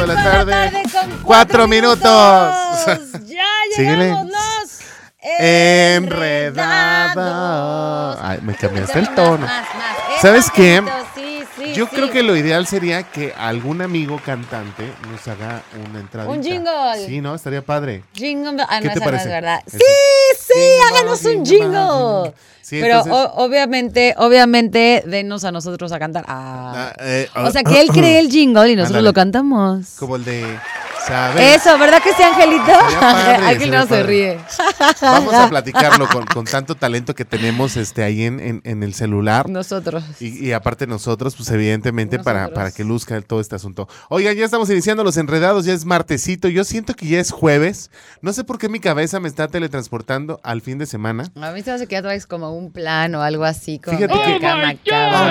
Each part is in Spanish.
de la tarde. con minutos. Ya llegamos los Enredado. Ay, me cambiaste el tono. más, más. ¿Sabes Es qué? Sí, sí, Yo sí. creo que lo ideal sería que algún amigo cantante nos haga una entrada. Un jingle. Sí, ¿no? Estaría padre. Jingle Ah, ¿Qué no, te esa no parece? es verdad. Sí, sí, Jingle háganos un jingle. Sí, Pero entonces- o- obviamente, obviamente, denos a nosotros a cantar. Ah. Ah, eh, o sea, que él cree el jingle y nosotros lo cantamos. Como el de. ¿Sabes? Eso, ¿verdad que sí, Angelito? Padre, Ángel no se ríe. Vamos a platicarlo con, con tanto talento que tenemos este, ahí en, en- en el celular. Nosotros. Y, y aparte nosotros, pues evidentemente para, Nosotros. para que luzca todo este asunto. Oigan, ya estamos iniciando los enredados, ya es martesito, yo siento que ya es jueves. No sé por qué mi cabeza me está teletransportando al fin de semana. A mí se me hace que ya traes como un plan o algo así. Como Fíjate que- Oh cabrón.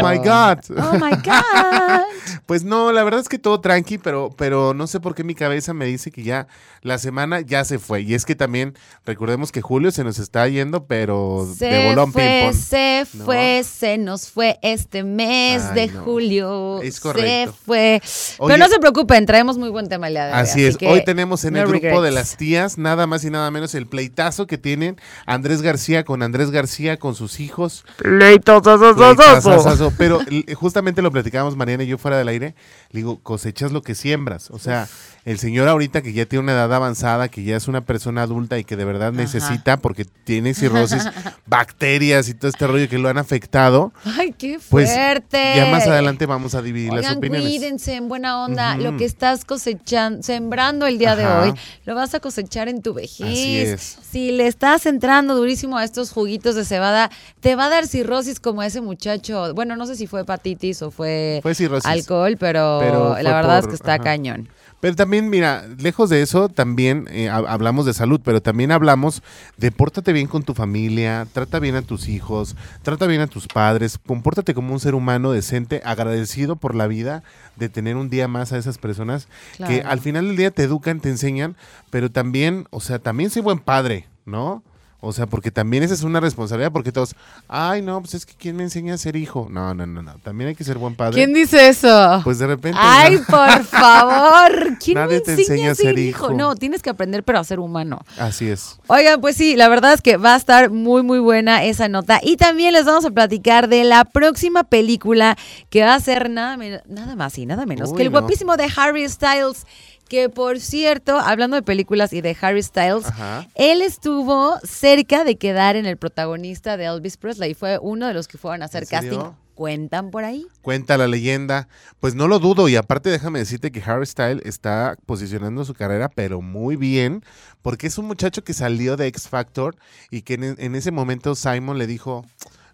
my God. Oh my God. Pues no, la verdad es que todo tranqui, pero, pero no sé por qué mi cabeza me dice que ya la semana ya se fue. Y es que también recordemos que julio se nos está yendo, pero de Se bolón fue, se No. fue, se nos fue este mes Ay, de no. julio. Es Se correcto. fue. Oye- Pero no se preocupen, traemos muy buen tema el día de hoy. Así es, que hoy tenemos en no el grupo de las tías nada más y nada menos el pleitazo que tienen Andrés García con Andrés García con sus hijos. Pleitazazazo. Pero l- justamente lo platicábamos Mariana y yo fuera del aire. Le digo, cosechas lo que siembras. O sea, el señor ahorita que ya tiene una edad avanzada, que ya es una persona adulta y que de verdad necesita, porque tiene cirrosis, bacterias y todo este rollo que lo han afectado. Ay, qué Pues fuerte. ya más adelante vamos a dividir las opiniones. cuídense en buena onda. Lo que estás cosechando, sembrando el día de hoy, lo vas a cosechar en tu vejez. Así es. Si le estás entrando durísimo a estos juguitos de cebada, te va a dar cirrosis como ese muchacho. Bueno, no sé si fue hepatitis o fue, Fue cirrosis. alcohol, pero, Pero fue la verdad es que está ajá. cañón. Pero también, mira, lejos de eso, también eh, hab- hablamos de salud, pero también hablamos de pórtate bien con tu familia, trata bien a tus hijos, trata bien a tus padres, compórtate como un ser humano decente, agradecido por la vida de tener un día más a esas personas que al final del día te educan, te enseñan, pero también, o sea, también soy buen padre, ¿no? O sea, porque también esa es una responsabilidad, porque todos, ay, no, pues es que ¿quién me enseña a ser hijo? No, no, no, no, también hay que ser buen padre. ¿Quién dice eso? Pues de repente... Ay, ¿no? por favor. ¿Quién Nadie me te enseña a ser hijo? hijo. No, tienes que aprender, pero a ser humano. Así es. Oigan, pues sí, la verdad es que va a estar muy, muy buena esa nota. Y también les vamos a platicar de la próxima película que va a ser nada, nada más y nada menos Uy, que el no. guapísimo de Harry Styles. Que por cierto, hablando de películas y de Harry Styles, Ajá. él estuvo cerca de quedar en el protagonista de Elvis Presley. Fue uno de los que fueron a hacer casting. ¿Cuentan por ahí? Cuenta la leyenda. Pues no lo dudo. Y aparte, déjame decirte que Harry Style está posicionando su carrera, pero muy bien. Porque es un muchacho que salió de X Factor y que en, en ese momento Simon le dijo: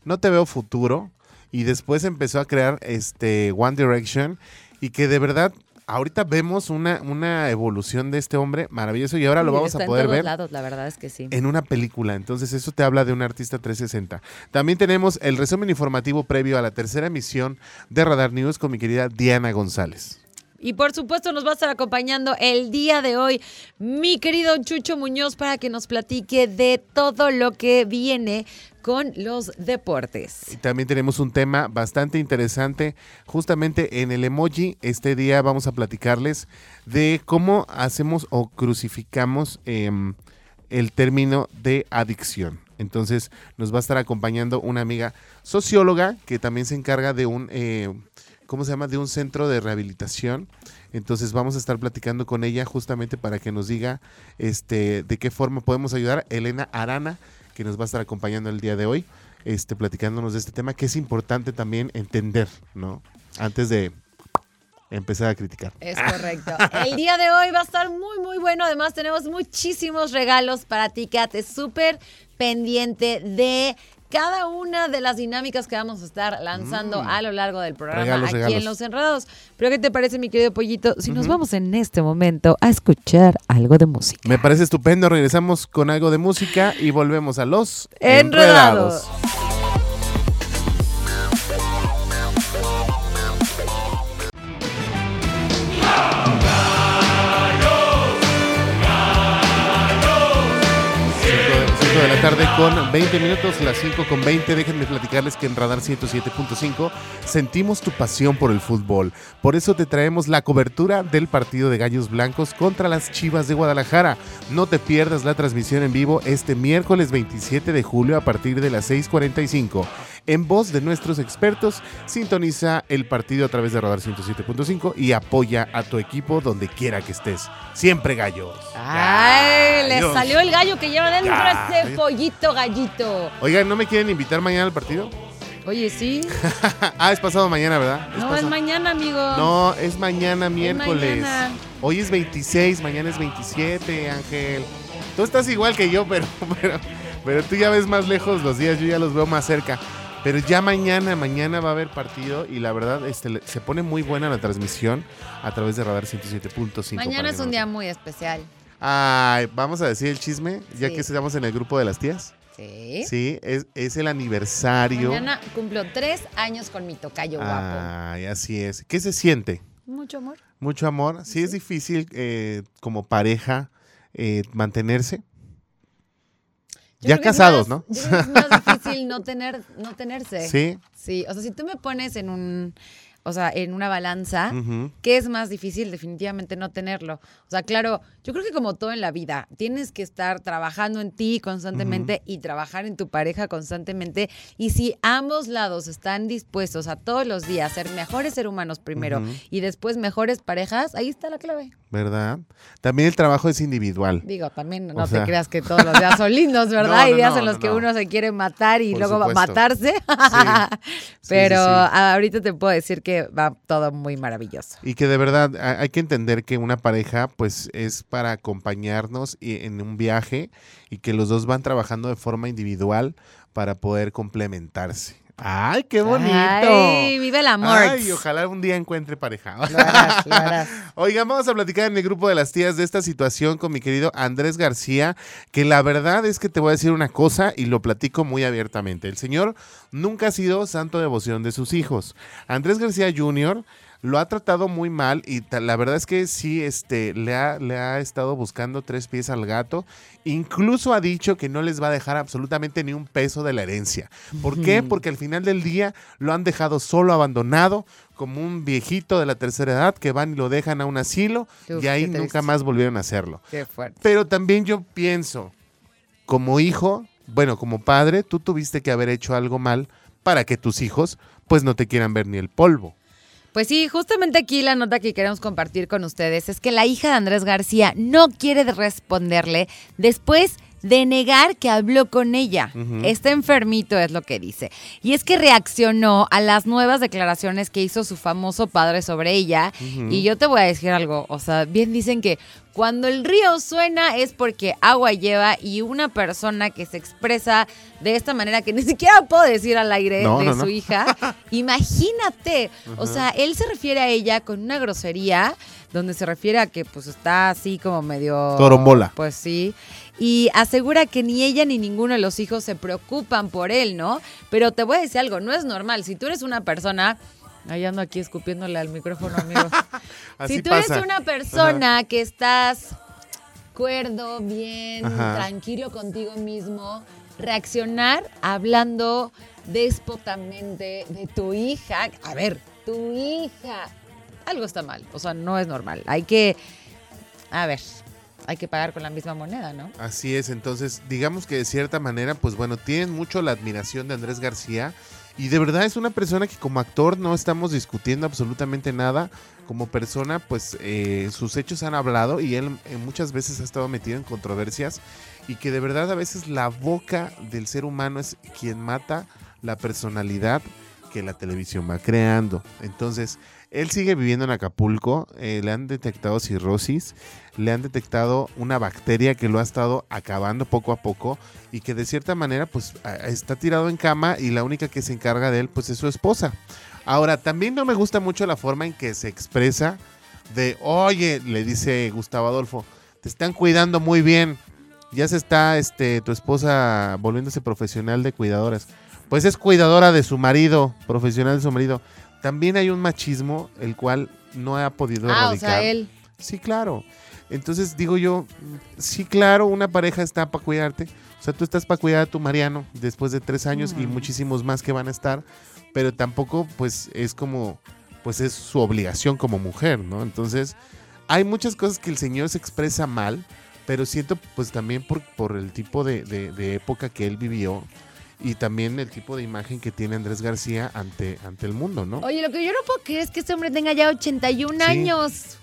No te veo futuro. Y después empezó a crear este One Direction. Y que de verdad. Ahorita vemos una, una evolución de este hombre maravilloso y ahora lo vamos está a poder en todos ver lados, la verdad es que sí. en una película. Entonces eso te habla de un artista 360. También tenemos el resumen informativo previo a la tercera emisión de Radar News con mi querida Diana González. Y por supuesto nos va a estar acompañando el día de hoy mi querido Chucho Muñoz para que nos platique de todo lo que viene con los deportes. También tenemos un tema bastante interesante. Justamente en el emoji, este día vamos a platicarles de cómo hacemos o crucificamos em, el término de adicción. Entonces nos va a estar acompañando una amiga socióloga que también se encarga de un, eh, ¿cómo se llama? De un centro de rehabilitación. Entonces vamos a estar platicando con ella justamente para que nos diga este, de qué forma podemos ayudar. Elena Arana, que nos va a estar acompañando el día de hoy, este, platicándonos de este tema, que es importante también entender, ¿no? Antes de empezar a criticar. Es correcto. El día de hoy va a estar muy, muy bueno. Además, tenemos muchísimos regalos para ti. Quédate súper pendiente de cada una de las dinámicas que vamos a estar lanzando mm. a lo largo del programa aquí en Los Enredados. Pero ¿qué te parece, mi querido Pollito? Si nos vamos en este momento a escuchar algo de música. Me parece estupendo. Regresamos con algo de música y volvemos a Los Enredados. Enredados. de la tarde con 20 minutos, las 5 con 20. Déjenme platicarles que en Radar 107.5 sentimos tu pasión por el fútbol. Por eso te traemos la cobertura del partido de Gallos Blancos contra las Chivas de Guadalajara. No te pierdas la transmisión en vivo este miércoles 27 de julio a partir de las 6.45. En voz de nuestros expertos, sintoniza el partido a través de Radar 107.5 y apoya a tu equipo donde quiera que estés. Siempre gallos. Ay, le salió el gallo que lleva dentro ese pollito gallito. Oigan, ¿no me quieren invitar mañana al partido? Oye, sí. ah, es pasado mañana, ¿verdad? No, es mañana, amigo. No, es mañana miércoles. mañana. Hoy es 26, mañana es 27, Ángel. Tú estás igual que yo, pero, pero, pero tú ya ves más lejos los días, yo ya los veo más cerca. Pero ya mañana, mañana va a haber partido y la verdad este, se pone muy buena la transmisión a través de Radar 107.5. Mañana es un día muy especial. Ay, vamos a decir el chisme, ya Sí. que estamos en el grupo de las tías. Sí. Sí, es, es el aniversario. Mañana cumplo tres años con mi tocayo guapo. Ay, así es. ¿Qué se siente? Mucho amor. Mucho amor. Sí, es difícil eh, como pareja eh, mantenerse. Yo ya que casados, más- ¿no? que es más difícil no tener, no tenerse. Sí. Sí, o sea, si tú me pones en un, o sea, en una balanza, Ujú. ¿qué es más difícil? Definitivamente no tenerlo. O sea, claro, yo creo que como todo en la vida, tienes que estar trabajando en ti constantemente y trabajar en tu pareja constantemente. Y si ambos lados están dispuestos a todos los días ser mejores seres humanos primero y después mejores parejas, ahí está la clave. ¿Verdad? También el trabajo es individual. Digo, también no O te creas que todos los días son lindos, ¿verdad? Hay no, días no, en los que no. uno se quiere matar y Por luego va a supuesto. matarse. Sí, Pero sí, sí. ahorita te puedo decir que va todo muy maravilloso. Y que de verdad ha- hay que entender que una pareja pues es para acompañarnos en un viaje y que los dos van trabajando de forma individual para poder complementarse. ¡Ay, qué bonito! Ay, vive el amor. Ay, ojalá un día encuentre pareja. Lo harás, lo harás. Oigan, vamos a platicar en el grupo de las tías de esta situación con mi querido Andrés García, que la verdad es que te voy a decir una cosa y lo platico muy abiertamente. El señor nunca ha sido santo devoción de sus hijos. Andrés García Jr. lo ha tratado muy mal y la verdad es que sí, este, le ha, le ha estado buscando tres pies al gato. Incluso ha dicho que no les va a dejar absolutamente ni un peso de la herencia. ¿Por qué? Porque al final del día lo han dejado solo, abandonado, como un viejito de la tercera edad que van y lo dejan a un asilo Uf, y ahí nunca más volvieron a hacerlo. Qué fuerte. Pero también yo pienso, como hijo, bueno, como padre, tú tuviste que haber hecho algo mal para que tus hijos pues no te quieran ver ni el polvo. Pues sí, justamente aquí la nota que queremos compartir con ustedes es que la hija de Andrés García no quiere responderle después de negar que habló con ella. Está enfermito, es lo que dice. Y es que reaccionó a las nuevas declaraciones que hizo su famoso padre sobre ella. Y yo te voy a decir algo, o sea, bien dicen que cuando el río suena es porque agua lleva y una persona que se expresa de esta manera que ni siquiera puedo decir al aire No, de no, su no. hija, imagínate, o sea, él se refiere a ella con una grosería donde se refiere a que pues está así como medio Torombola. Pues sí. Y asegura que ni ella ni ninguno de los hijos se preocupan por él, ¿no? Pero te voy a decir algo, no es normal. Si tú eres una persona, ahí ando aquí escupiéndole al micrófono, amigo. Así si tú pasa. eres una persona que estás cuerdo, bien, Ajá. tranquilo contigo mismo, reaccionar hablando déspotamente de tu hija. A ver, tu hija. Algo está mal. O sea, no es normal. Hay que. A ver, hay que pagar con la misma moneda, ¿no? Así es, entonces digamos que de cierta manera, pues bueno, tienen mucho la admiración de Andrés García y de verdad es una persona que como actor no estamos discutiendo absolutamente nada. Como persona, pues eh, sus hechos han hablado y él eh, muchas veces ha estado metido en controversias y que de verdad a veces la boca del ser humano es quien mata la personalidad que la televisión va creando. Entonces, él sigue viviendo en Acapulco, eh, le han detectado cirrosis, le han detectado una bacteria que lo ha estado acabando poco a poco y que de cierta manera pues está tirado en cama y la única que se encarga de él pues es su esposa. Ahora, también no me gusta mucho la forma en que se expresa de, oye, le dice Gustavo Adolfo, te están cuidando muy bien, ya se está este, tu esposa volviéndose profesional de cuidadoras. Pues es cuidadora de su marido, profesional de su marido. También hay un machismo el cual no ha podido Ah, o erradicar. sea, él. Sí, claro. Entonces digo yo, sí, claro, una pareja está para cuidarte. O sea, tú estás para cuidar a tu Mariano después de tres años y muchísimos más que van a estar, pero tampoco pues es como, pues es su obligación como mujer, ¿no? Entonces, hay muchas cosas que el señor se expresa mal, pero siento pues también por, por el tipo de, de época que él vivió y también el tipo de imagen que tiene Andrés García ante, ante el mundo, ¿no? Oye, lo que yo no puedo creer es que este hombre tenga ya 81 años.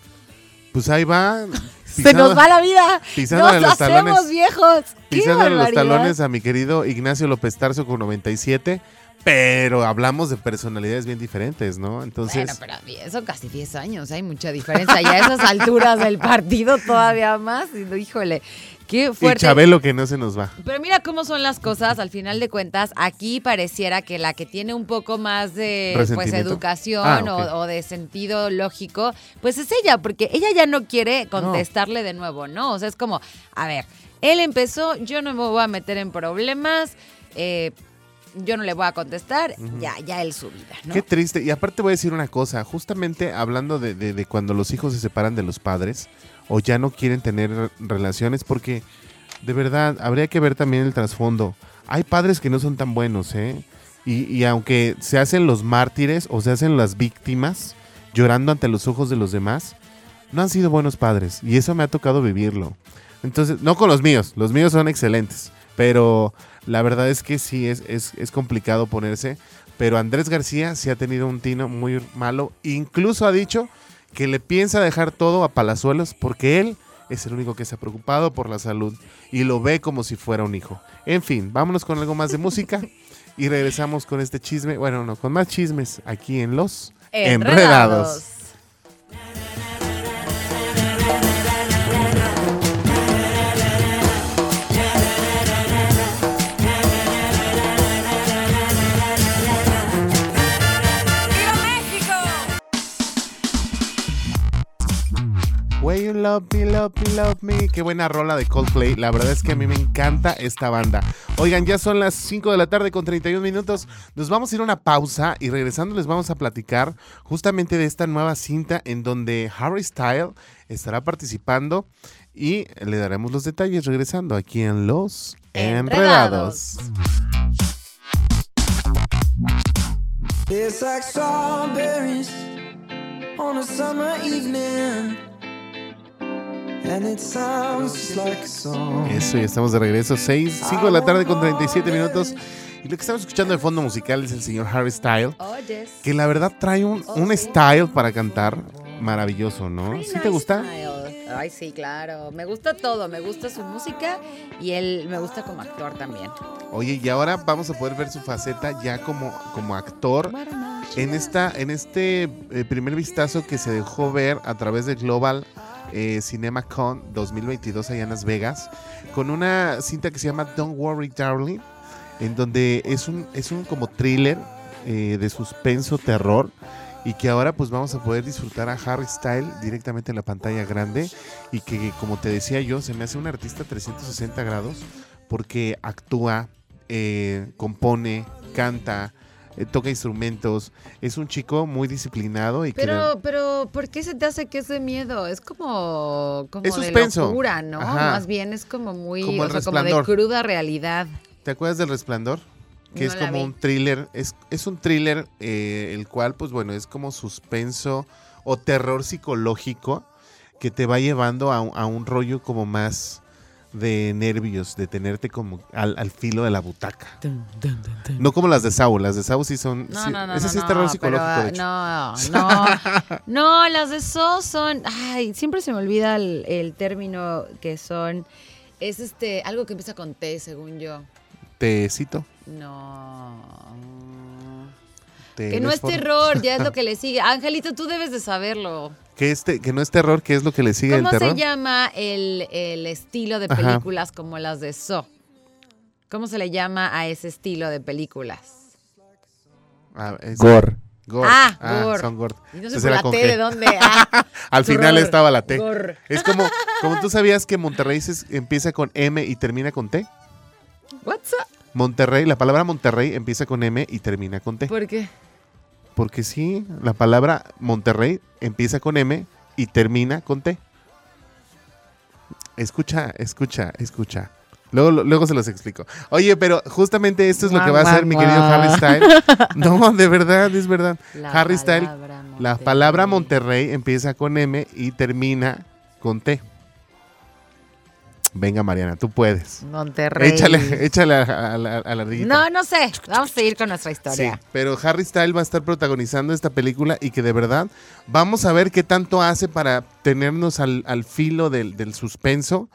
Pues ahí va. Se nos va la vida. Pisándole nos los talones. viejos. Pisándole los talones a mi querido Ignacio López Tarso con 97. Pero hablamos de personalidades bien diferentes, ¿no? Entonces. Bueno, pero son casi 10 años, hay mucha diferencia. Ya a esas alturas del partido todavía más. Híjole, qué fuerte. Y Chabelo que no se nos va. Pero mira cómo son las cosas, al final de cuentas, aquí pareciera que la que tiene un poco más de pues, educación ah, o, de sentido lógico, pues es ella, porque ella ya no quiere contestarle de nuevo, ¿no? O sea, es como, a ver, él empezó, yo no me voy a meter en problemas. Eh, yo no le voy a contestar, ya, ya él su vida. ¿no? Qué triste. Y aparte voy a decir una cosa, justamente hablando de, de, cuando los hijos se separan de los padres o ya no quieren tener relaciones, porque de verdad habría que ver también el trasfondo. Hay padres que no son tan buenos, ¿eh? Y, y aunque se hacen los mártires o se hacen las víctimas llorando ante los ojos de los demás, no han sido buenos padres. Y eso me ha tocado vivirlo. Entonces, no con los míos, los míos son excelentes. Pero la verdad es que sí, es, es, complicado ponerse. Pero Andrés García sí ha tenido un tino muy malo. Incluso ha dicho que le piensa dejar todo a Palazuelos porque él es el único que se ha preocupado por la salud y lo ve como si fuera un hijo. En fin, vámonos con algo más de música y regresamos con este chisme, bueno, no, con más chismes aquí en Los Enredados. Way Love Me, Love Me, Love Me. Qué buena rola de Coldplay. La verdad es que a mí me encanta esta banda. Oigan, ya son las 5 de la tarde con 31 minutos. Nos vamos a ir a una pausa y regresando les vamos a platicar justamente de esta nueva cinta en donde Harry Style estará participando y le daremos los detalles regresando aquí en Los Enredados. Eso, ya estamos de regreso. 6, 5 de la tarde con 37 minutos. Y lo que estamos escuchando de fondo musical es el señor Harry Style. Oh, que la verdad trae un, oh, un style para cantar maravilloso, ¿no? ¿Sí te gusta? Ay, sí, claro. Me gusta todo. Me gusta su música y él me gusta como actor también. Oye, y ahora vamos a poder ver su faceta ya como, como actor en, esta, en este eh, primer vistazo que se dejó ver a través de Global eh, CinemaCon 2022 allá en Las Vegas, con una cinta que se llama Don't Worry Darling, en donde es un, es un como thriller eh, de suspenso, terror, y que ahora pues vamos a poder disfrutar a Harry Style directamente en la pantalla grande y que como te decía yo, se me hace un artista 360 grados porque actúa, eh, compone, canta, eh, toca instrumentos, es un chico muy disciplinado y pero, Pero, ¿por qué se te hace que es de miedo? Es como, como es suspenso. de locura, ¿no? Más bien es como muy, como, de cruda realidad. ¿Te acuerdas del Resplandor? Que es como un thriller, es, es un thriller eh, el cual, pues bueno, es como suspenso o terror psicológico que te va llevando a, a un rollo como más de nervios, de tenerte como al, filo de la butaca. No como las de Saul, las de Saul sí son... No, no, no, ese sí es terror psicológico, de hecho. No, no, no, las de Saul son... Ay, siempre se me olvida el, término que son... Es este, algo que empieza con T, según yo. ¿Tecito? No... Que no es terror, ya es lo que le sigue. Angelito, tú debes de saberlo. Que, este, que no es terror, ¿qué es lo que le sigue el terror? ¿Cómo se llama el, estilo de películas como las de So? ¿Cómo se le llama a ese estilo de películas? Ah, gore. Ah, ah, gore. Son gore. Y no sé la T de dónde. Ah, Al final estaba la T. Es como, como tú sabías que Monterrey empieza con M y termina con T. What's up? Monterrey, la palabra Monterrey empieza con M y termina con T. ¿Por qué? Porque sí, la palabra Monterrey empieza con M y termina con T. Escucha, escucha, escucha. Luego, luego se los explico. Oye, pero justamente esto es lo que va a hacer mi querido Harry Styles. No, de verdad, es verdad. Harry Styles, la palabra Monterrey empieza con M y termina con T. Venga, Mariana, tú puedes. Monterrey. Échale, échale a, la, a No, no sé. Vamos a seguir con nuestra historia. Sí, pero Harry Styles va a estar protagonizando esta película y que de verdad vamos a ver qué tanto hace para tenernos al, al filo del, del suspenso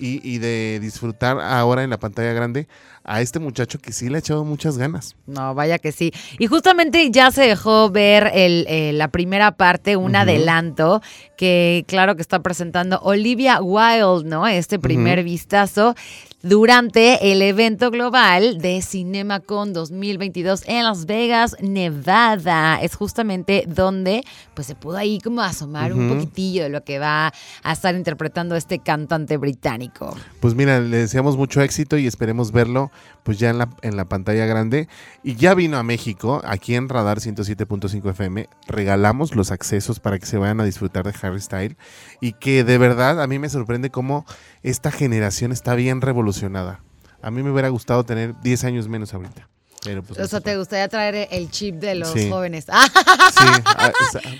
y, de disfrutar ahora en la pantalla grande a este muchacho que sí le ha echado muchas ganas. No, vaya que sí. Y justamente ya se dejó ver el, eh, la primera parte, un adelanto, que claro que está presentando Olivia Wilde, ¿no? Este primer vistazo durante el evento global de CinemaCon 2022 en Las Vegas, Nevada. Es justamente donde pues se pudo ahí como asomar un poquitillo de lo que va a estar interpretando este cantante británico. Pues mira, le deseamos mucho éxito y esperemos verlo pues ya en la, en la pantalla grande. Y ya vino a México, aquí en Radar 107.5 FM, regalamos los accesos para que se vayan a disfrutar de Harry Style y que de verdad a mí me sorprende cómo esta generación está bien revolucionada. A mí me hubiera gustado tener 10 años menos ahorita. Pero pues o sea, ¿te gustaría traer el chip de los jóvenes? Sí, ah,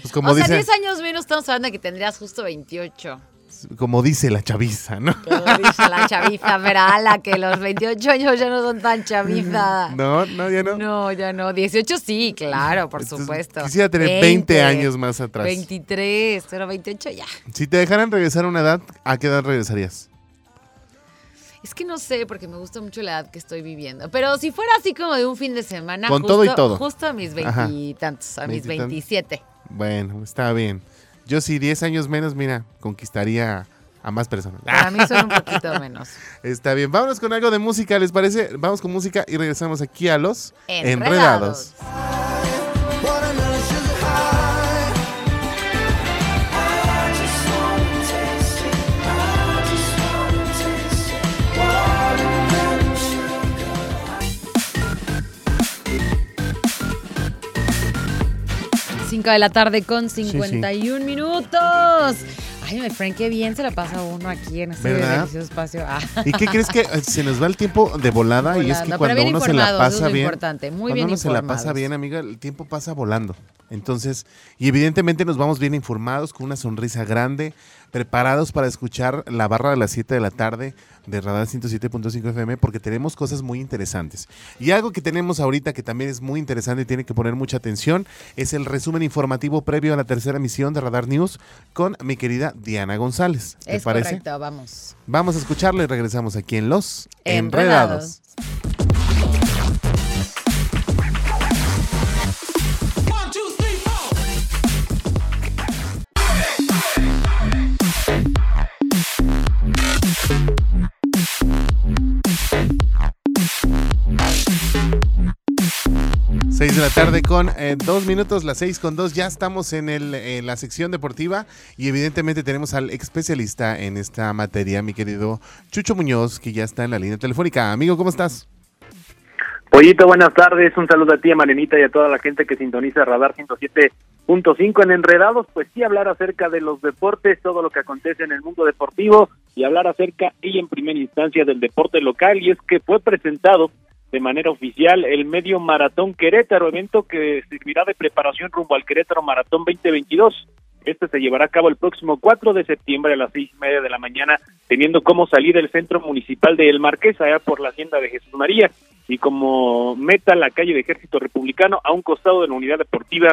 pues como o sea, 10 años menos estamos hablando de que tendrías justo 28 como dice la chaviza, ¿no? Como dice la chaviza, pero ala, que los 28 años ya no son tan chaviza. No, no, ya no. No, ya no. 18 sí, claro, por supuesto. Quisiera tener 20, años más atrás. 23, pero 28 ya. Si te dejaran regresar a una edad, ¿a qué edad regresarías? Es que no sé, porque me gusta mucho la edad que estoy viviendo. Pero si fuera así como de un fin de semana. Con todo y todo. Justo a mis veintitantos, a mis 27. Bueno, está bien. Yo sí, 10 años menos, mira, conquistaría a más personas. Para mí son un poquito menos. Está bien, vámonos con algo de música, ¿les parece? Vamos con música y regresamos aquí a los Enredados. Enredados. 5 de la tarde con 51 minutos. Ay, mi friend, qué bien se la pasa uno aquí en este delicioso espacio. Ah. ¿Y qué crees que eh, se nos va el tiempo de volada? Y es que cuando uno se la pasa bien. Importante, muy cuando uno se la pasa bien, amiga, el tiempo pasa volando. Entonces, y evidentemente nos vamos bien informados, con una sonrisa grande, preparados para escuchar la barra de las 7 de la tarde de Radar 107.5 FM porque tenemos cosas muy interesantes. Y algo que tenemos ahorita que también es muy interesante y tiene que poner mucha atención es el resumen informativo previo a la tercera emisión de Radar News con mi querida Diana González. ¿Te es parece? correcto, vamos. Vamos a escucharlo y regresamos aquí en Los Enredados. 6 de la tarde con eh, dos minutos, las seis con dos. Ya estamos en, el, en la sección deportiva y evidentemente tenemos al especialista en esta materia, mi querido Chucho Muñoz, que ya está en la línea telefónica. Amigo, ¿cómo estás? Pollito, buenas tardes. Un saludo a ti, a Marenita, y a toda la gente que sintoniza Radar 107.5 en Enredados. Pues sí, hablar acerca de los deportes, todo lo que acontece en el mundo deportivo y hablar acerca y en primera instancia del deporte local. Y es que fue presentado de manera oficial el medio maratón Querétaro, evento que servirá de preparación rumbo al Querétaro Maratón 2022. Este se llevará a cabo el próximo 4 de septiembre a las seis y media de la mañana, teniendo como salida el centro municipal de El Marqués, allá por la hacienda de Jesús María, y como meta la calle de Ejército Republicano a un costado de la unidad deportiva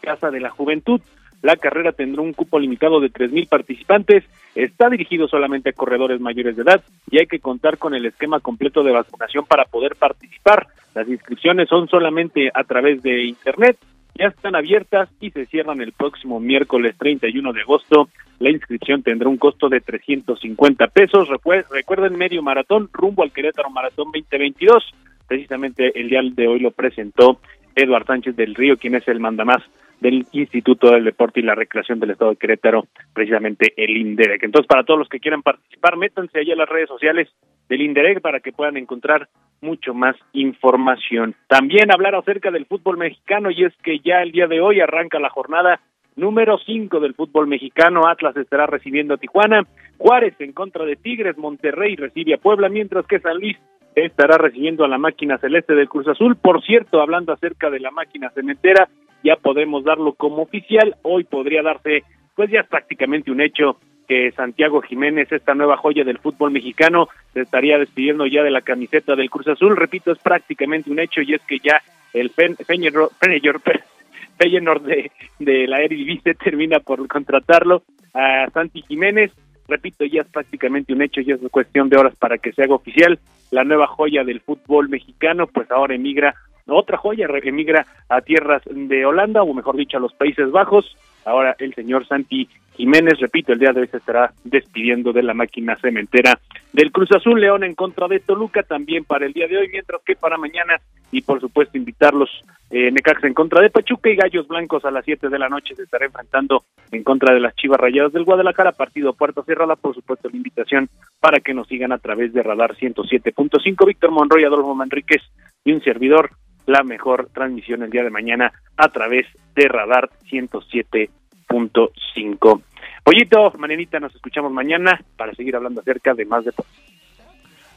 Casa de la Juventud. La carrera tendrá un cupo limitado de 3.000 participantes, está dirigido solamente a corredores mayores de edad y hay que contar con el esquema completo de vacunación para poder participar. Las inscripciones son solamente a través de Internet, ya están abiertas y se cierran el próximo miércoles 31 de agosto. La inscripción tendrá un costo de 350 pesos. Recuerden, medio maratón rumbo al Querétaro Maratón 2022. Precisamente el día de hoy lo presentó Eduard Sánchez del Río, quien es el mandamás del Instituto del Deporte y la Recreación del Estado de Querétaro, precisamente el INDEREC. Entonces, para todos los que quieran participar, métanse ahí a las redes sociales del INDEREC para que puedan encontrar mucho más información. También hablar acerca del fútbol mexicano y es que ya el día de hoy arranca la jornada número 5 del fútbol mexicano. Atlas estará recibiendo a Tijuana, Juárez en contra de Tigres, Monterrey recibe a Puebla, mientras que San Luis estará recibiendo a la máquina celeste del Cruz Azul. Por cierto, hablando acerca de la máquina cementera, ya podemos darlo como oficial. Hoy podría darse, pues ya es prácticamente un hecho que Santiago Jiménez, esta nueva joya del fútbol mexicano, se estaría despidiendo ya de la camiseta del Cruz Azul. Repito, es prácticamente un hecho y es que ya el Feyenoord de, de la Eredivisie termina por contratarlo a Santi Jiménez. Repito, ya es prácticamente un hecho, ya es cuestión de horas para que se haga oficial. La nueva joya del fútbol mexicano, pues ahora emigra, otra joya emigra a tierras de Holanda, o mejor dicho, a los Países Bajos. Ahora el señor Santi Jiménez, repito, el día de hoy se estará despidiendo de la máquina cementera del Cruz Azul León en contra de Toluca también para el día de hoy, mientras que para mañana y por supuesto invitarlos eh, Necaxa en contra de Pachuca y Gallos Blancos a las 7 de la noche se estará enfrentando en contra de las Chivas Rayadas del Guadalajara, partido puerta cerrada, por supuesto la invitación para que nos sigan a través de Radar 107.5, Víctor Monroy, Adolfo Manríquez y un servidor, la mejor transmisión el día de mañana a través de Radar 107 punto cinco. Pollito, Marianita, nos escuchamos mañana para seguir hablando acerca de más deportes.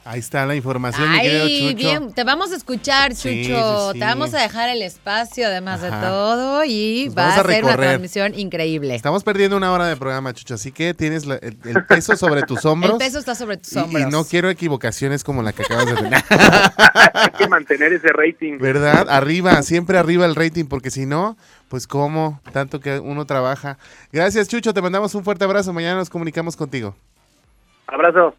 Ahí está la información, Chucho. bien, te vamos a escuchar, Chucho. Te vamos a dejar el espacio, además de todo, y va a, ser una transmisión increíble. Estamos perdiendo una hora de programa, Chucho, así que tienes el, peso sobre tus hombros. El peso está sobre tus hombros. Y, no quiero equivocaciones como la que acabas de tener. Hay que mantener ese rating. ¿Verdad? Arriba, siempre arriba el rating, porque si no, pues cómo, tanto que uno trabaja. Gracias, Chucho, te mandamos un fuerte abrazo. Mañana nos comunicamos contigo. Abrazo.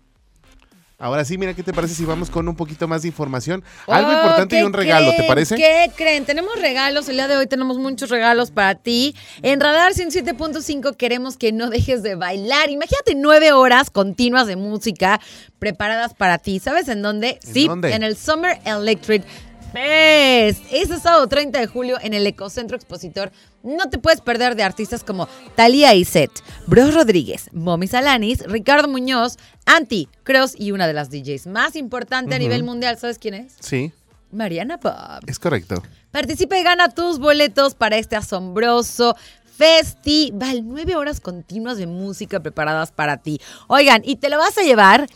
Ahora sí, mira, ¿qué te parece si vamos con un poquito más de información? Algo importante y un regalo, ¿te parece? ¿Qué creen? Tenemos regalos, el día de hoy tenemos muchos regalos para ti. En Radar 107.5 queremos que no dejes de bailar. Imagínate nueve horas continuas de música preparadas para ti. ¿Sabes en dónde? sí, en el Summer Electric Fest. Este sábado 30 de julio en el Ecocentro Expositor no te puedes perder de artistas como Talia Iset, Bros Rodríguez, Momi Salanis, Ricardo Muñoz, Anti, Cross y una de las DJs más importantes a nivel mundial. ¿Sabes quién es? Sí. Mariana Pop. Es correcto. Participa y gana tus boletos para este asombroso festival. Nueve horas continuas de música preparadas para ti. Oigan, y te lo vas a llevar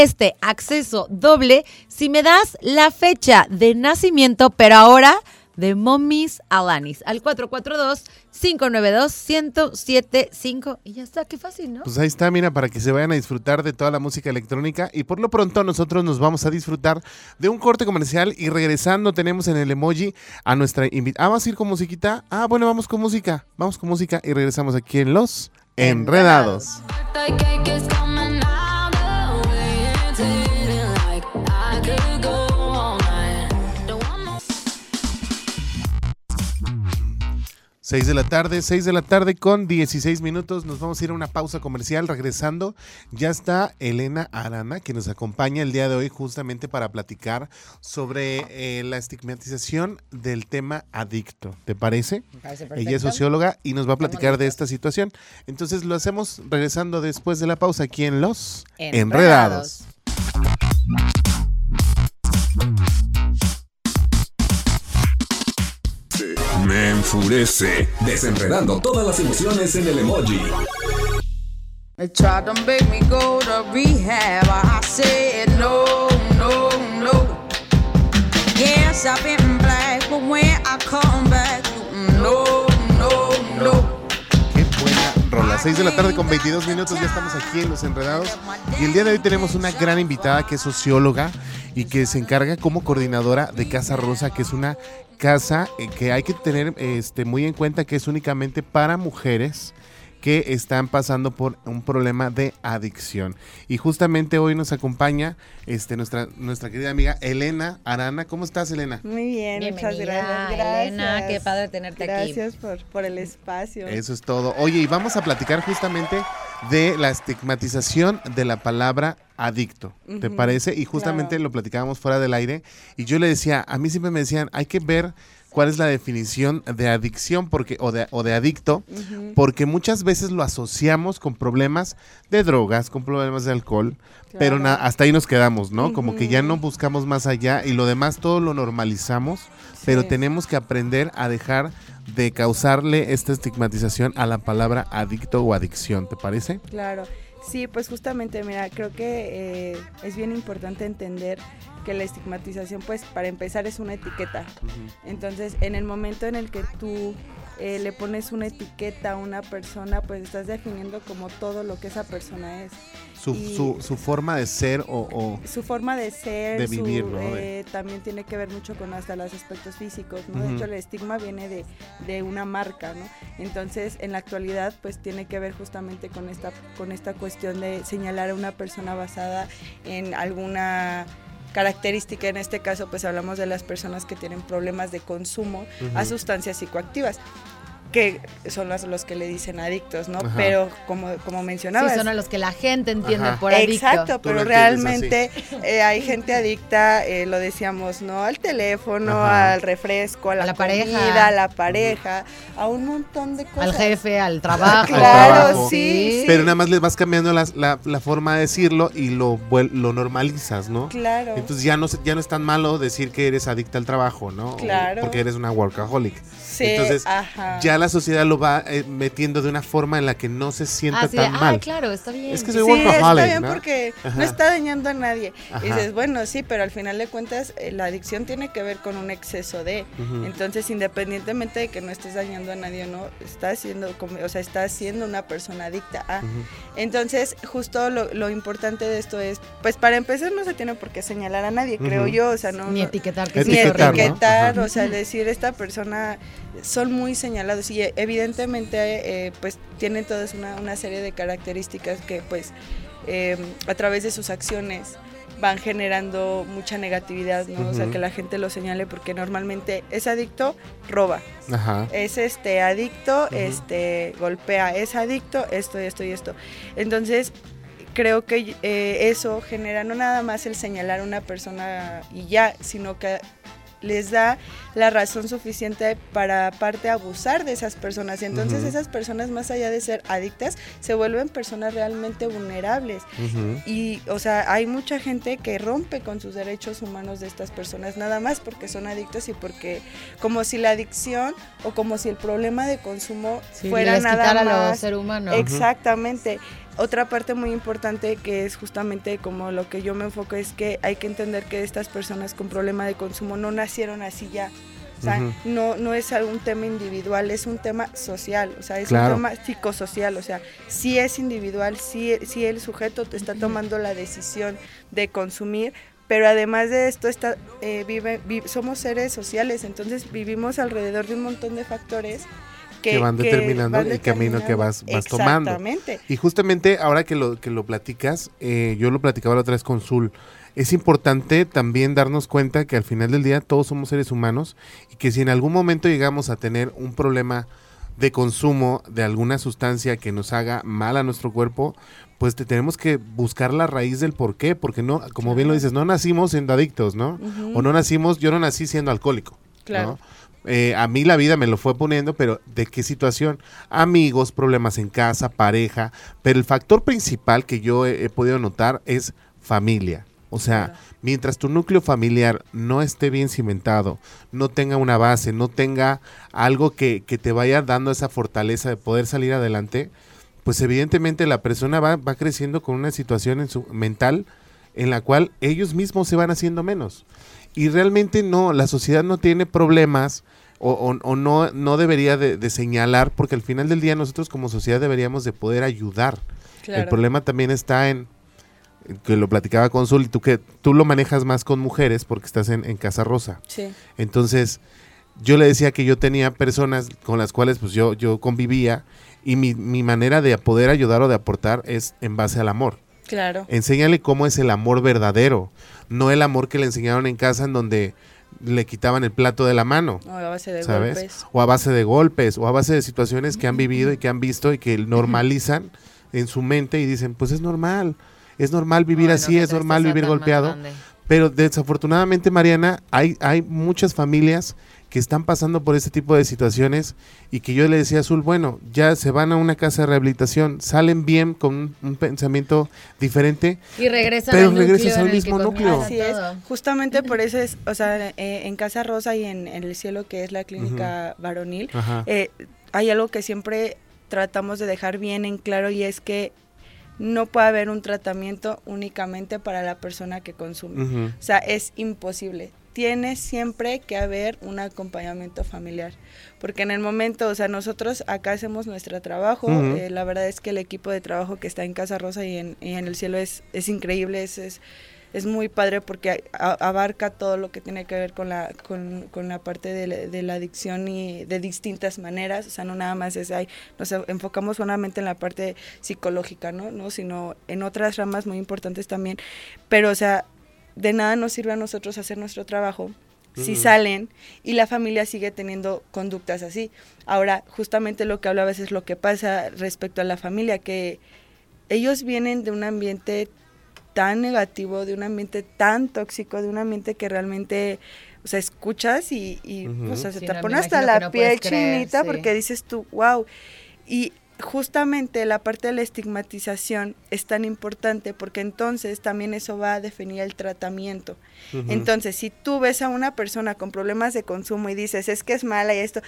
este acceso doble si me das la fecha de nacimiento, pero ahora de Momis Alanis al 442-592-1075 y ya está, qué fácil, ¿no? Pues ahí está, mira, para que se vayan a disfrutar de toda la música electrónica y por lo pronto nosotros nos vamos a disfrutar de un corte comercial y regresando tenemos en el emoji a nuestra invitada. Ah, ¿vamos a ir con musiquita? Ah, bueno, vamos con música, vamos con música y regresamos aquí en Los Enredados. 6 de la tarde, 6 de la tarde con 16 minutos. Nos vamos a ir a una pausa comercial. Regresando, ya está Elena Arana, que nos acompaña el día de hoy justamente para platicar sobre eh, la estigmatización del tema adicto. ¿Te parece? Me parece Ella es socióloga y nos va a platicar de esta situación. Entonces lo hacemos regresando después de la pausa aquí en Los Enredados. Me enfurece, desenredando todas las emociones en el emoji. Qué buena rola. 6 de la tarde con 22 minutos, ya estamos aquí en Los Enredados. Y el día de hoy tenemos una gran invitada que es socióloga y que se encarga como coordinadora de Casa Rosa, que es una casa eh, que hay que tener este, muy en cuenta que es únicamente para mujeres que están pasando por un problema de adicción. Y justamente hoy nos acompaña este, nuestra, nuestra querida amiga Elena Arana. ¿Cómo estás, Elena? Muy bien, muchas gracias. Elena, qué padre tenerte aquí. Gracias por, por el espacio. Eso es todo. Oye, y vamos a platicar justamente de la estigmatización de la palabra adicto, ¿te parece? Y justamente lo platicábamos fuera del aire y yo le decía, a mí siempre me decían, hay que ver cuál es la definición de adicción porque, o, de, o de adicto, porque muchas veces lo asociamos con problemas de drogas, con problemas de alcohol, pero na- hasta ahí nos quedamos, ¿no? Como que ya no buscamos más allá y lo demás todo lo normalizamos, pero tenemos que aprender a dejar de causarle esta estigmatización a la palabra adicto o adicción, ¿te parece? Claro, sí, pues justamente, mira, creo que eh, es bien importante entender que la estigmatización, pues para empezar es una etiqueta. Entonces, en el momento en el que tú eh, le pones una etiqueta a una persona, pues estás definiendo como todo lo que esa persona es. Su, su, su forma de ser o... o- Su forma de ser, De su, vivir, ¿no? De- eh, también tiene que ver mucho con hasta los aspectos físicos, ¿no? De hecho, el estigma viene de, de una marca, ¿no? Entonces, en la actualidad, pues tiene que ver justamente con esta, con esta cuestión de señalar a una persona basada en alguna característica, en este caso pues hablamos de las personas que tienen problemas de consumo a Ujú. sustancias psicoactivas que son los, los que le dicen adictos, ¿no? Ajá. Pero como, como Sí, mencionabas, son a los que la gente entiende Ajá. por adicto. Exacto, pero realmente eh, hay gente adicta, eh, lo decíamos, ¿no? Al teléfono, Ajá. al refresco, a la, A la comida, pareja. a la pareja, a un montón de cosas. Al jefe, al trabajo. Claro, trabajo. sí, sí. Pero nada más le vas cambiando la, la forma de decirlo y lo, vuel- lo normalizas, ¿no? Claro. Entonces ya no, se- ya no es tan malo decir que eres adicta al trabajo, ¿no? O Claro. Porque eres una workaholic. Sí, entonces, ajá. Ya la sociedad lo va eh, metiendo de una forma en la que no se sienta Así de, tan ah, mal. claro, está bien. Es que Sí, soy está workaholic, bien ¿no? porque Ajá. no está dañando a nadie. Ajá. Y dices, bueno, sí, pero al final de cuentas eh, la adicción tiene que ver con un exceso de. Entonces, independientemente de que no estés dañando a nadie o no, estás siendo, o sea, estás siendo una persona adicta a. Entonces, justo lo, lo importante de esto es, pues para empezar no se tiene por qué señalar a nadie, creo yo, o sea, no... Ni no- etiquetar que ni sí, Etiquetar. ¿no? etiquetar, o sea, decir esta persona son muy señalados y eh, evidentemente eh, pues tienen todas una, una serie de características que pues eh, a través de sus acciones van generando mucha negatividad, ¿no? O sea, que la gente lo señale porque normalmente es adicto, roba, Ajá. es este adicto, este golpea, es adicto, esto, esto y esto. Entonces, creo que eh, eso genera no nada más el señalar a una persona y ya, sino que les da la razón suficiente para aparte abusar de esas personas. Y entonces esas personas, más allá de ser adictas, se vuelven personas realmente vulnerables. Y, o sea, hay mucha gente que rompe con sus derechos humanos de estas personas, nada más porque son adictos y porque, como si la adicción o como si el problema de consumo Sí, fuera nada quitar a lo más. ser humano. Exactamente. Otra parte muy importante que es justamente como lo que yo me enfoco es que hay que entender que estas personas con problema de consumo no nacieron así ya. O sea, no, no es algún tema individual, es un tema social, o sea, es Claro. un tema psicosocial, o sea, sí es individual, sí, sí el sujeto te está tomando la decisión de consumir, pero además de esto está, eh, vive, vi- somos seres sociales, entonces vivimos alrededor de un montón de factores que, Que van determinando el camino que vas- vas tomando. Exactamente. Y justamente ahora que lo, que lo platicas, eh, yo lo platicaba la otra vez con Zul, es importante también darnos cuenta que al final del día todos somos seres humanos y que si en algún momento llegamos a tener un problema de consumo de alguna sustancia que nos haga mal a nuestro cuerpo, pues te tenemos que buscar la raíz del por qué, porque no, como bien lo dices, no nacimos siendo adictos, ¿no? O no nacimos, yo no nací siendo alcohólico. Claro. ¿no? Eh, a mí la vida me lo fue poniendo, pero ¿de qué situación? Amigos, problemas en casa, pareja, pero el factor principal que yo he, he podido notar es familia. O sea, Claro. mientras tu núcleo familiar no esté bien cimentado, no tenga una base, no tenga algo que, que te vaya dando esa fortaleza de poder salir adelante, pues evidentemente la persona va, va creciendo con una situación en su mental en la cual ellos mismos se van haciendo menos. Y realmente no, la sociedad no tiene problemas o, o- o no, no debería de, de señalar, porque al final del día nosotros como sociedad deberíamos de poder ayudar. El problema también está en, que lo platicaba con Zul, y tú que tú lo manejas más con mujeres porque estás en, en Casa Rosa. Sí, Entonces, yo le decía que yo tenía personas con las cuales pues yo, yo convivía y mi, mi manera de poder ayudar o de aportar es en base al amor. claro. Enséñale cómo es el amor verdadero, no el amor que le enseñaron en casa en donde le quitaban el plato de la mano, O a base de ¿sabes? golpes. O a base de golpes, o a base de situaciones que han vivido y que han visto y que normalizan en su mente y dicen, pues es normal, es normal vivir Bueno, así, es normal vivir golpeado. Pero desafortunadamente, Mariana, hay, hay muchas familias que están pasando por este tipo de situaciones y que yo le decía a Azul, bueno, ya se van a una casa de rehabilitación, salen bien con un, un pensamiento diferente, Y regresan Pero al regresas al mismo núcleo. Así es. Justamente por eso es, o sea, eh, en Casa Rosa y en, en el cielo, que es la clínica varonil, eh, hay algo que siempre tratamos de dejar bien en claro y es que no puede haber un tratamiento únicamente para la persona que consume. O sea, es imposible. Tiene siempre que haber un acompañamiento familiar. Porque en el momento, o sea, nosotros acá hacemos nuestro trabajo. Eh, la verdad es que el equipo de trabajo que está en Casa Rosa y en, y en el cielo es, es increíble, es, es, es muy padre porque a- abarca todo lo que tiene que ver con la, con, con la parte de la, de la adicción y de distintas maneras. O sea, no nada más es ahí, nos enfocamos solamente en la parte psicológica, ¿no? ¿no? Sino en otras ramas muy importantes también. Pero, o sea, de nada nos sirve a nosotros hacer nuestro trabajo si Ujú. salen y la familia sigue teniendo conductas así. Ahora, justamente lo que hablabas es lo que pasa respecto a la familia, que ellos vienen de un ambiente tan negativo, de un ambiente tan tóxico, de un ambiente que realmente, o sea, escuchas y, y, o sea, se Sí, te no, pone hasta la no piel creer, chinita sí. porque dices tú, wow. Y justamente la parte de la estigmatización es tan importante porque entonces también eso va a definir el tratamiento. Entonces, si tú ves a una persona con problemas de consumo y dices, es que es mala y esto,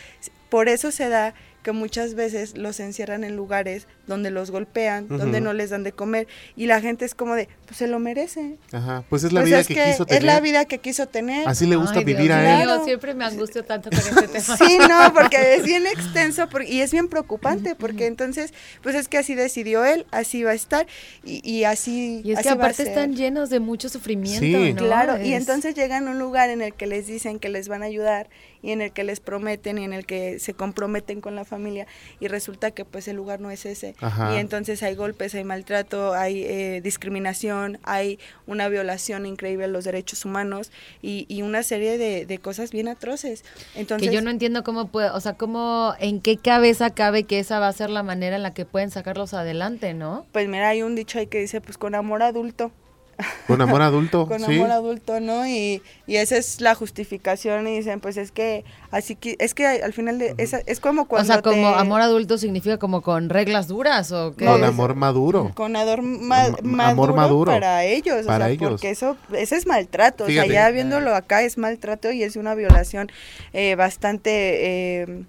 por eso se da que muchas veces los encierran en lugares donde los golpean, donde no les dan de comer y la gente es como de, pues se lo merece. Ajá, pues es la Pues vida es que, quiso tener. Es la vida que quiso tener. Así le gusta Ay, Dios vivir a él. Claro. siempre me angustio tanto con este tema. Sí, no, porque es bien extenso por- y es bien preocupante, porque entonces, pues es que así decidió él, así va a estar y, y así. Y es así que aparte están llenos de mucho sufrimiento, Sí. ¿no? Claro, y Es- entonces llegan a un lugar en el que les dicen que les van a ayudar y en el que les prometen y en el que se comprometen con la familia y resulta que pues el lugar no es ese. Ajá. Y entonces hay golpes, hay maltrato, hay eh, discriminación, hay una violación increíble a los derechos humanos y, y una serie de, de cosas bien atroces. Entonces, que yo no entiendo cómo puede, o sea, cómo, en qué cabeza cabe que esa va a ser la manera en la que pueden sacarlos adelante, ¿no? pues mira, hay un dicho ahí que dice pues con amor adulto. Con amor adulto, con sí. amor adulto, ¿no? Y, y esa es la justificación y dicen, pues es que así que es que al final de, esa- es como cuando o sea, como te- amor adulto significa como con reglas duras o qué? Con No, amor maduro. con ador- ma- Am- maduro, amor maduro. para ellos, o Para sea, ellos. porque eso ese es maltrato, Fíjate. o sea, ya viéndolo acá es maltrato y es una violación eh, bastante eh,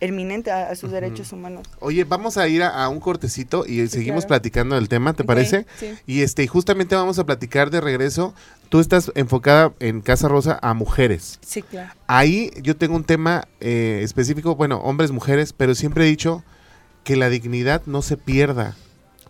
eminente a, a sus derechos humanos. Oye, vamos a ir a, a un cortecito y seguimos claro. platicando del tema, ¿te parece? sí. Y este, justamente vamos a platicar de regreso. Tú estás enfocada en Casa Rosa a mujeres. Sí, claro. Ahí yo tengo un tema eh, específico, bueno, hombres, mujeres, pero siempre he dicho que la dignidad no se pierda.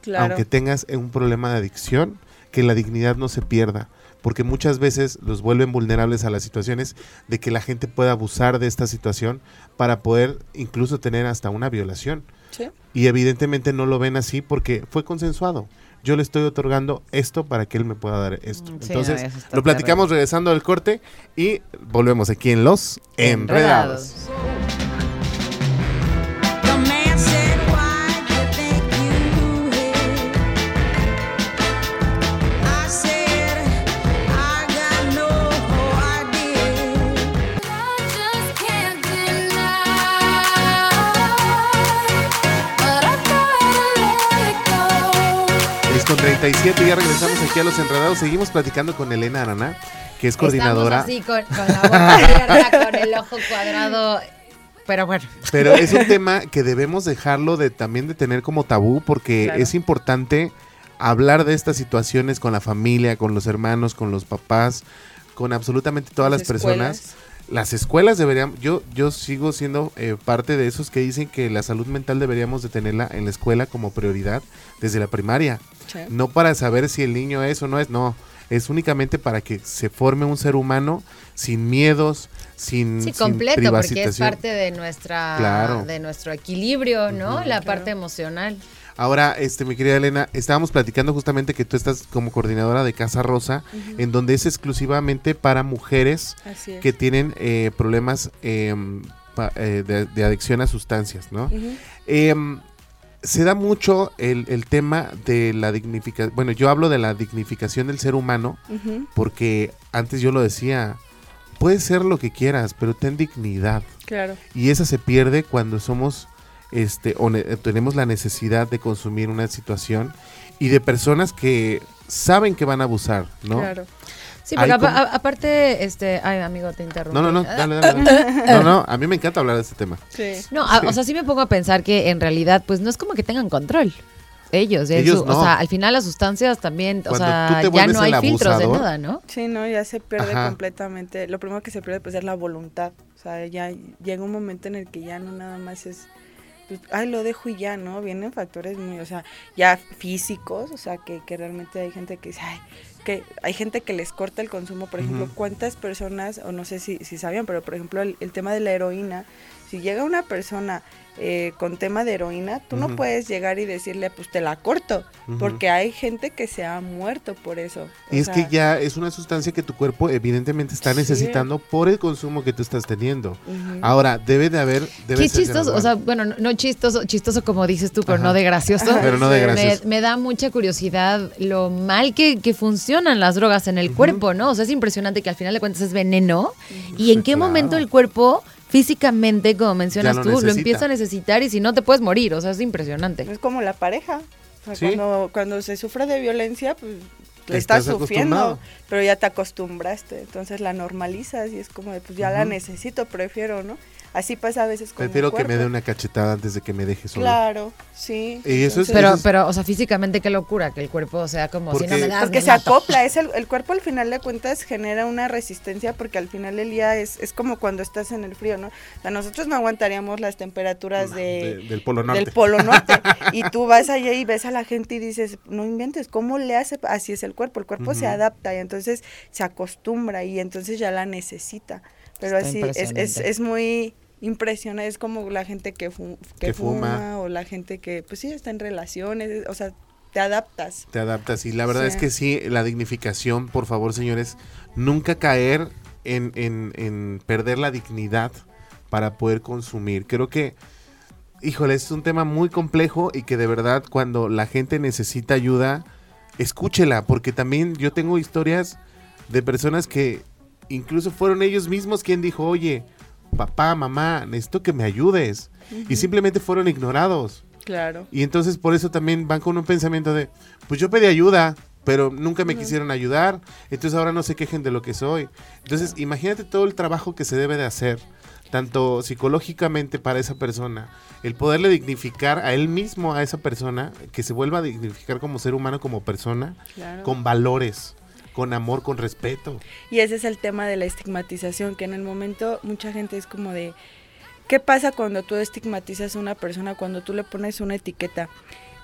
Claro. Aunque tengas un problema de adicción, que la dignidad no se pierda. Porque muchas veces los vuelven vulnerables a las situaciones de que la gente pueda abusar de esta situación para poder incluso tener hasta una violación. Sí. Y evidentemente no lo ven así porque fue consensuado. Yo le estoy otorgando esto para que él me pueda dar esto. Mm, sí, Entonces, no, lo platicamos regresando del corte y volvemos aquí en Los Enredados. The 37, ya regresamos aquí a Los Enredados. Seguimos platicando con Elena Arana, que es coordinadora. Estamos así con, con la boca abierta, con el ojo cuadrado. Pero bueno, Pero es un tema que debemos dejarlo de también de tener como tabú porque Claro. es importante hablar de estas situaciones con la familia, con los hermanos, con los papás, con absolutamente todas las, personas. escuelas. Las escuelas deberían, yo, yo sigo siendo eh, parte de esos que dicen que la salud mental deberíamos de tenerla en la escuela como prioridad desde la primaria. Sí. No para saber si el niño es o no es, no. Es únicamente para que se forme un ser humano sin miedos, sin, sí, sin completo, porque es parte de nuestra Claro. de nuestro equilibrio, ¿no? la Claro. parte emocional. Ahora, este, mi querida Elena, estábamos platicando justamente que tú estás como coordinadora de Casa Rosa, en donde es exclusivamente para mujeres es. que tienen eh, problemas em, pa- eh, de, de adicción a sustancias, ¿no? Se da mucho el, el tema de la dignificación, bueno, yo hablo de la dignificación del ser humano, porque antes yo lo decía, puedes ser lo que quieras, pero ten dignidad. Claro. Y esa se pierde cuando somos, este, o ne- tenemos la necesidad de consumir una situación y de personas que saben que van a abusar, ¿no? Claro. Sí, apa- como- aparte, este, ay, amigo, te interrumpo. No, no, no, dale, dale, dale. No, no, a mí me encanta hablar de este tema. Sí. No, a- o sea, sí me pongo a pensar que en realidad, pues no es como que tengan control. Ellos, Ellos su- no. o sea, al final las sustancias también, o sea, ya no hay filtros de nada, ¿no? Sí, no, ya se pierde Ajá. completamente. Lo primero que se pierde pues es la voluntad. O sea, ya llega un momento en el que ya no nada más es, pues, ay, lo dejo y ya, ¿no? Vienen factores muy, o sea, ya físicos, o sea, que, que realmente hay gente que dice, ay, que hay gente que les corta el consumo, por ejemplo, cuántas personas, o no sé si, si sabían, pero por ejemplo, el, el tema de la heroína, si llega una persona eh, con tema de heroína, tú no puedes llegar y decirle, pues te la corto, porque hay gente que se ha muerto por eso. Y es sea, que ya es una sustancia que tu cuerpo evidentemente está Sí. necesitando por el consumo que tú estás teniendo. Ahora, debe de haber... Debe Qué ser chistoso, o sea, bueno, no, chistoso, chistoso como dices tú, pero Ajá. no de gracioso. Pero no de. Me, gracioso. me da mucha curiosidad lo mal que, que funcionan las drogas en el cuerpo, ¿no? O sea, es impresionante que al final de cuentas es veneno. ¿Y Sí, en qué claro. momento el cuerpo físicamente, como mencionas lo tú, lo empieza a necesitar y si no te puedes morir? O sea, es impresionante. Es como la pareja. O sea, Sí. cuando, cuando se sufre de violencia, pues le Estás estás, sufriendo, pero ya te acostumbraste. Entonces la normalizas y es como de, pues ya la necesito, prefiero, ¿no? Así pasa a veces con el Prefiero que me dé una cachetada antes de que me deje solo. Claro, sí. Y eso es- Pero, pero, o sea, físicamente qué locura que el cuerpo sea como si no Porque- me das, Porque me se mato. acopla, es el, el cuerpo al final de cuentas genera una resistencia porque al final del día es, es como cuando estás en el frío, ¿no? O sea, nosotros no aguantaríamos las temperaturas No, de, de- del Polo Norte. del Polo Norte. y tú vas allá y ves a la gente y dices, no inventes, ¿cómo le hace? Así es el cuerpo, el cuerpo se adapta y entonces se acostumbra y entonces ya la necesita. Pero Está así es, es, es muy impresionante, es como la gente que, fu- que, Que fuma. fuma. o la gente que, pues sí, está en relaciones, o sea, te adaptas. Te adaptas. Y la verdad Sí. es que sí, la dignificación, por favor, señores, nunca caer en, en- en perder la dignidad para poder consumir. Creo que, híjole, es un tema muy complejo y que de verdad cuando la gente necesita ayuda, escúchela, porque también yo tengo historias de personas que incluso fueron ellos mismos quien dijo, oye, papá, mamá, necesito que me ayudes. Y simplemente fueron ignorados. Claro. Y entonces por eso también van con un pensamiento de, pues yo pedí ayuda, pero nunca me quisieron ayudar, entonces ahora no se quejen de lo que soy. Entonces imagínate todo el trabajo que se debe de hacer, tanto psicológicamente para esa persona, el poderle dignificar a él mismo, a esa persona, que se vuelva a dignificar como ser humano, como persona, Claro. con valores, con amor, con respeto. Y ese es el tema de la estigmatización, que en el momento mucha gente es como de, ¿qué pasa cuando tú estigmatizas a una persona, cuando tú le pones una etiqueta?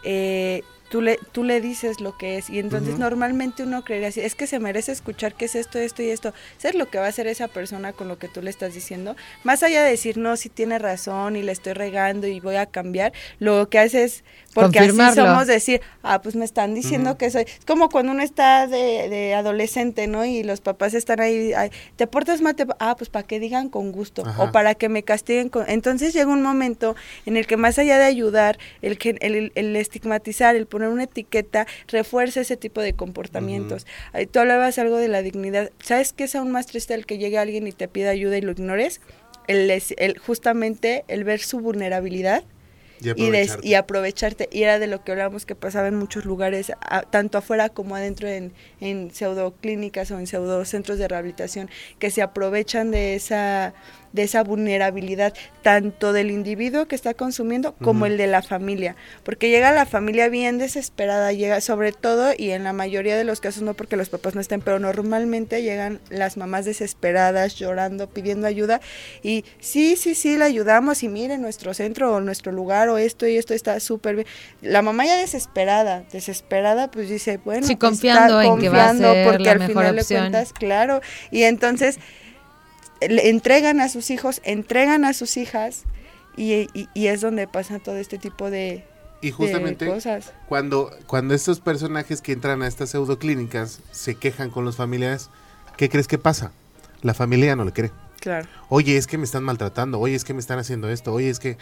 Eh, tú, le, tú le dices lo que es y entonces normalmente uno creería así, es que se merece escuchar qué es esto, esto y esto. ¿Eso es lo que va a hacer esa persona con lo que tú le estás diciendo? Más allá de decir, no, si tiene razón y le estoy regando y voy a cambiar, lo que hace es, porque así somos decir, ah, pues me están diciendo que soy. Es como cuando uno está de, de adolescente, ¿no? Y los papás están ahí, ay, te portas mal, te- ah, pues para que digan con gusto Ajá. o para que me castiguen. Con... Entonces llega un momento en el que más allá de ayudar, el, que, el, el estigmatizar, el poner una etiqueta, refuerza ese tipo de comportamientos. Ay, Tú hablabas algo de la dignidad. ¿Sabes qué es aún más triste el que llegue alguien y te pida ayuda y lo ignores? El, el, justamente el ver su vulnerabilidad Y y, des- aprovecharte. y aprovecharte. Y era de lo que hablábamos que pasaba en muchos lugares, a- tanto afuera como adentro en, en pseudoclínicas o en pseudocentros de rehabilitación, que se aprovechan de esa de esa vulnerabilidad tanto del individuo que está consumiendo como el de la familia, porque llega la familia bien desesperada, llega sobre todo y en la mayoría de los casos no porque los papás no estén, pero normalmente llegan las mamás desesperadas, llorando, pidiendo ayuda y sí, sí, sí, la ayudamos y mire nuestro centro o nuestro lugar o esto y esto está súper bien. La mamá ya desesperada, desesperada pues dice, bueno, Sí, pues, confiando está en que va a confiando ser porque la al mejor final de opción. cuentas, claro, y entonces le entregan a sus hijos, entregan a sus hijas y, y- y es donde pasa todo este tipo de, Y justamente cosas. cuando, cuando estos personajes que entran a estas pseudoclínicas se quejan con los familiares, ¿qué crees que pasa? La familia no le cree. Claro. Oye, es que me están maltratando, oye, es que me están haciendo esto, oye, es que...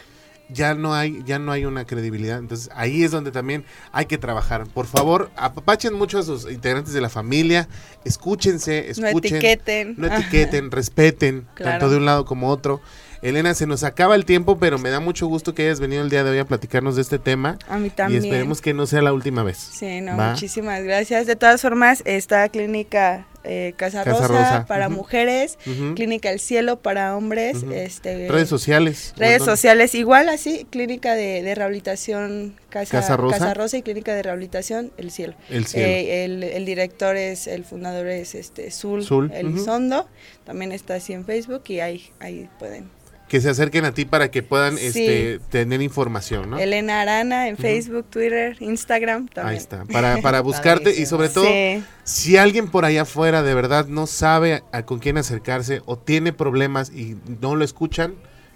ya no hay, ya no hay una credibilidad. Entonces ahí es donde también hay que trabajar. Por favor, apapachen mucho a sus integrantes de la familia, escúchense, No escuchen, etiqueten. no etiqueten, respeten, Claro. tanto de un lado como otro. Elena, se nos acaba el tiempo, pero me da mucho gusto que hayas venido el día de hoy a platicarnos de este tema. A mí Y también. esperemos que no sea la última vez. Sí, no, ¿Va? muchísimas gracias. De todas formas, está Clínica eh, Casa, Casa Rosa, para mujeres. Clínica El Cielo para hombres, este, Redes sociales. redes sociales, igual así, Clínica de, de Rehabilitación Casa, Casa Rosa. Rosa y Clínica de Rehabilitación El Cielo. El cielo. Eh, el, el director es, el fundador es este Zul, Zul, El ujú. Sondo, también está así en Facebook y ahí, ahí pueden. Que se acerquen a ti para que puedan Sí. este, tener información, ¿no? Elena Arana en Facebook, Twitter, Instagram también. Ahí está, para, para buscarte y sobre todo, Sí. si alguien por allá afuera de verdad no sabe a, con quién acercarse o tiene problemas y no lo escuchan,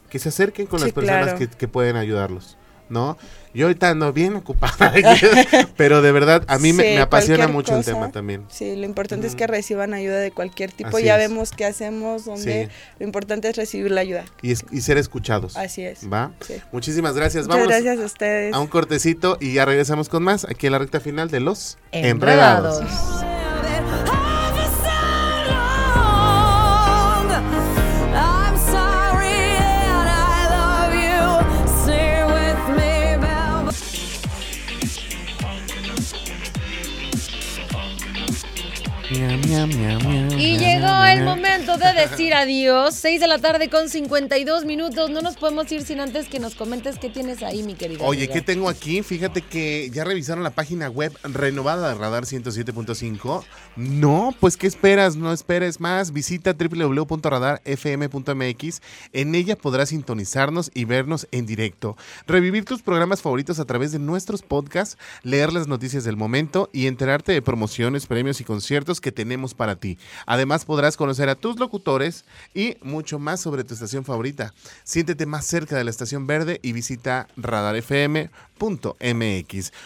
que se acerquen con Sí, las personas claro. que, que pueden ayudarlos, ¿no? Yo ahorita ando bien ocupada, pero de verdad a mí me, Sí, me apasiona mucho el tema también. Sí, lo importante es que reciban ayuda de cualquier tipo. Así ya es. vemos qué hacemos, dónde. Sí. Lo importante es recibir la ayuda. Y, es- y ser escuchados. Así es. ¿Va? Sí. Muchísimas gracias. Muchas Vamos gracias a ustedes. a un cortecito y ya regresamos con más aquí en la recta final de los Enredados. I'm nham nham nham. Y llegó el momento de decir adiós. 6 de la tarde con 52 minutos. No nos podemos ir sin antes que nos comentes qué tienes ahí, mi querida. Oye, amiga. ¿qué tengo aquí? Fíjate que ya revisaron la página web renovada de Radar 107.5. No, pues ¿qué esperas? No esperes más. Visita www.radarfm.mx. En ella podrás sintonizarnos y vernos en directo. Revivir tus programas favoritos a través de nuestros podcasts, leer las noticias del momento y enterarte de promociones, premios y conciertos que tenemos para ti. Además podrás conocer a tus locutores y mucho más sobre tu estación favorita. Siéntete más cerca de la estación verde y visita radarfm.mx.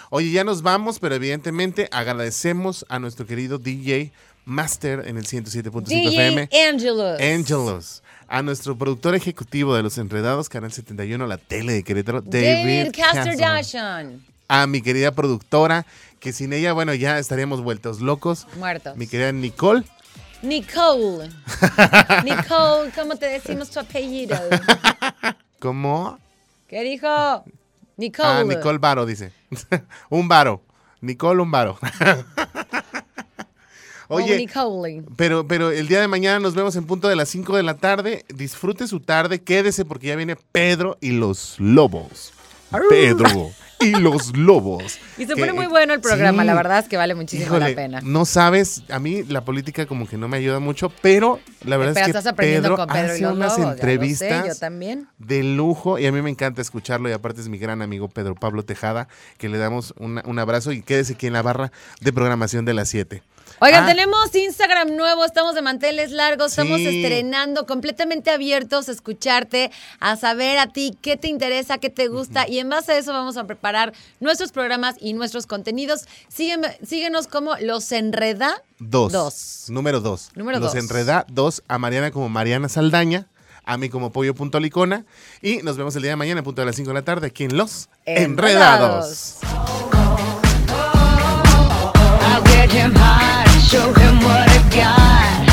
Oye, ya nos vamos, pero evidentemente agradecemos a nuestro querido DJ Master en el 107.5 FM. DJ Angelus. Angelos. A nuestro productor ejecutivo de Los Enredados, Canal 71, la tele de Querétaro, David David. A mi querida productora, que sin ella, bueno, ya estaríamos vueltos locos. Muertos. Mi querida Nicole. Nicole. Nicole, ¿cómo te decimos tu apellido? ¿Cómo? ¿Qué dijo? Nicole. Ah, Nicole Varo, dice. un varo. Nicole, un varo. Oye, Nicole. pero, pero el día de mañana nos vemos en punto de las 5 de la tarde. Disfrute su tarde, quédese porque ya viene Pedro y los lobos. Pedro y los lobos. Y se pone muy bueno el programa, sí. la verdad es que vale muchísimo Híjole, la pena. no sabes, a mí la política como que no me ayuda mucho, pero la verdad Pero es que estás aprendiendo Pedro con Pedro y hace los unas Lobos, ya lo sé, entrevistas yo también. de lujo y a mí me encanta escucharlo y aparte es mi gran amigo Pedro Pablo Tejada, que le damos una- un abrazo y quédese aquí en la barra de programación de las 7. Oigan, ah. tenemos Instagram nuevo, estamos de manteles largos, sí. estamos estrenando completamente abiertos a escucharte, a saber a ti qué te interesa, qué te gusta y en base a eso vamos a preparar nuestros programas y nuestros contenidos. Sígueme, síguenos como Los Enreda dos. Número dos. Número Los dos. Enreda dos a Mariana como Mariana Saldaña a mí como pollo.licona. Y nos vemos el día de mañana, a punto de las 5 de la tarde, aquí en Los Enredados. Enredados. show him what I got.